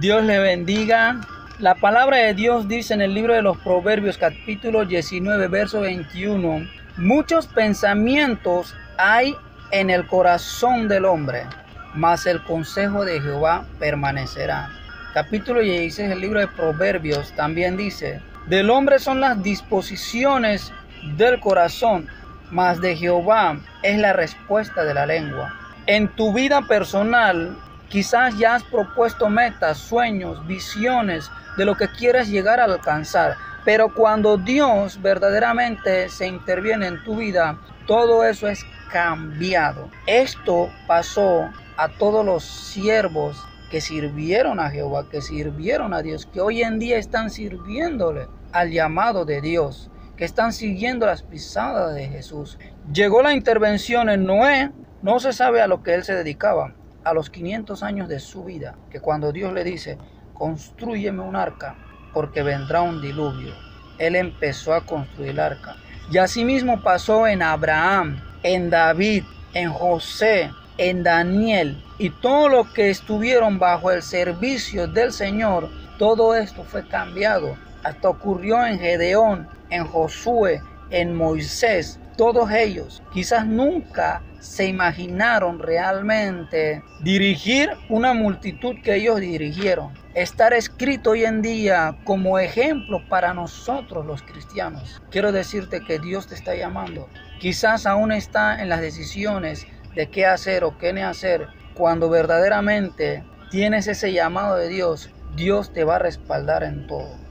Dios le bendiga. La palabra de Dios dice en el libro de los Proverbios capítulo 19, verso 21, muchos pensamientos hay en el corazón del hombre, mas el consejo de Jehová permanecerá. Capítulo 16 del libro de Proverbios también dice, del hombre son las disposiciones del corazón, mas de Jehová es la respuesta de la lengua. En tu vida personal, quizás ya has propuesto metas, sueños, visiones de lo que quieres llegar a alcanzar. Pero cuando Dios verdaderamente se interviene en tu vida, todo eso es cambiado. Esto pasó a todos los siervos que sirvieron a Jehová, que sirvieron a Dios, que hoy en día están sirviéndole al llamado de Dios que están siguiendo las pisadas de Jesús. Llegó la intervención en Noé, no se sabe a lo que él se dedicaba, a los 500 años de su vida, que cuando Dios le dice, construyeme un arca, porque vendrá un diluvio, él empezó a construir el arca. Y asimismo pasó en Abraham, en David, en José, en Daniel y todo lo que estuvieron bajo el servicio del Señor, todo esto fue cambiado. Hasta ocurrió en Gedeón, en Josué, en Moisés, todos ellos quizás nunca se imaginaron realmente dirigir una multitud que ellos dirigieron. Estar escrito hoy en día como ejemplo para nosotros los cristianos. Quiero decirte que Dios te está llamando. Quizás aún está en las decisiones de qué hacer o qué no hacer. Cuando verdaderamente tienes ese llamado de Dios, Dios te va a respaldar en todo.